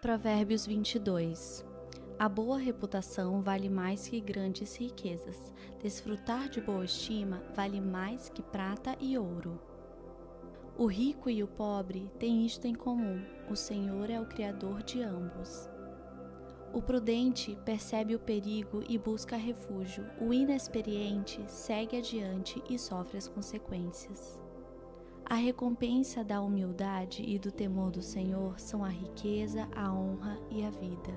Provérbios 22 A boa reputação vale mais que grandes riquezas. Desfrutar de boa estima vale mais que prata e ouro. O rico e o pobre têm isto em comum: o Senhor é o Criador de ambos. O prudente percebe o perigo e busca refúgio, o inexperiente segue adiante e sofre as consequências. A recompensa da humildade e do temor do Senhor são a riqueza, a honra e a vida.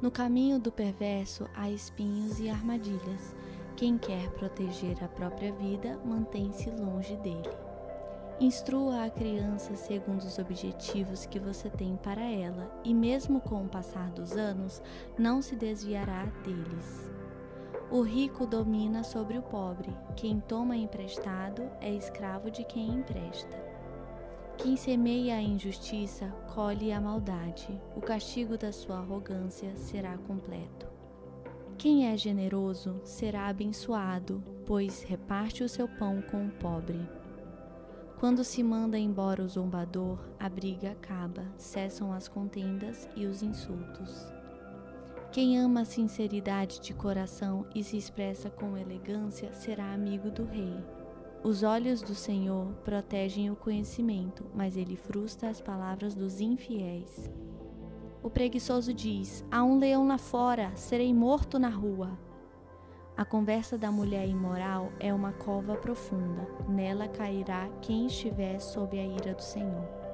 No caminho do perverso há espinhos e armadilhas. Quem quer proteger a própria vida mantém-se longe dele. Instrua a criança segundo os objetivos que você tem para ela, e mesmo com o passar dos anos, não se desviará deles. O rico domina sobre o pobre, quem toma emprestado é escravo de quem empresta. Quem semeia a injustiça colhe a maldade, o castigo da sua arrogância será completo. Quem é generoso será abençoado, pois reparte o seu pão com o pobre. Quando se manda embora o zombador, a briga acaba, cessam as contendas e os insultos. Quem ama a sinceridade de coração e se expressa com elegância será amigo do rei. Os olhos do Senhor protegem o conhecimento, mas ele frustra as palavras dos infiéis. O preguiçoso diz: Há um leão lá fora, serei morto na rua. A conversa da mulher imoral é uma cova profunda, nela cairá quem estiver sob a ira do Senhor.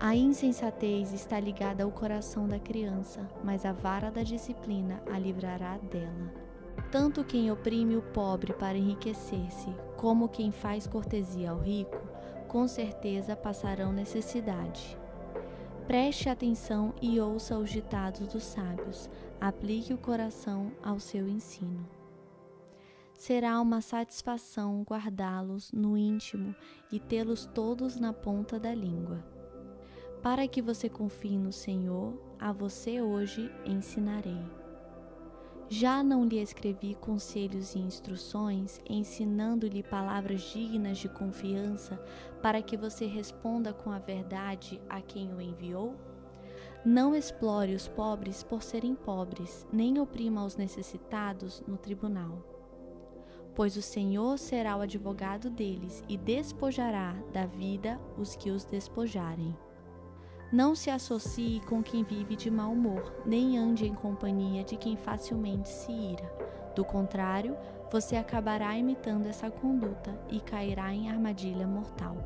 A insensatez está ligada ao coração da criança, mas a vara da disciplina a livrará dela. Tanto quem oprime o pobre para enriquecer-se, como quem faz cortesia ao rico, com certeza passarão necessidade. Preste atenção e ouça os ditados dos sábios, aplique o coração ao seu ensino. Será uma satisfação guardá-los no íntimo e tê-los todos na ponta da língua. Para que você confie no Senhor, a você hoje ensinarei. Já não lhe escrevi conselhos e instruções, ensinando-lhe palavras dignas de confiança, para que você responda com a verdade a quem o enviou? Não explore os pobres por serem pobres, nem oprima os necessitados no tribunal. Pois o Senhor será o advogado deles e despojará da vida os que os despojarem. Não se associe com quem vive de mau humor, nem ande em companhia de quem facilmente se ira. Do contrário, você acabará imitando essa conduta e cairá em armadilha mortal.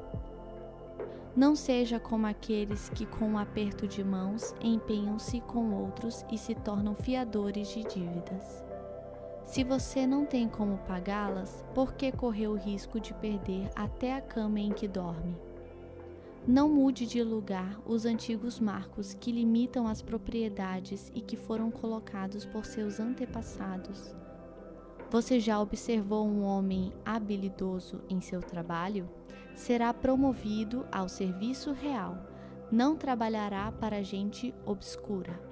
Não seja como aqueles que, com um aperto de mãos, empenham-se com outros e se tornam fiadores de dívidas. Se você não tem como pagá-las, por que correr o risco de perder até a cama em que dorme? Não mude de lugar os antigos marcos que limitam as propriedades e que foram colocados por seus antepassados. Você já observou um homem habilidoso em seu trabalho? Será promovido ao serviço real, não trabalhará para gente obscura.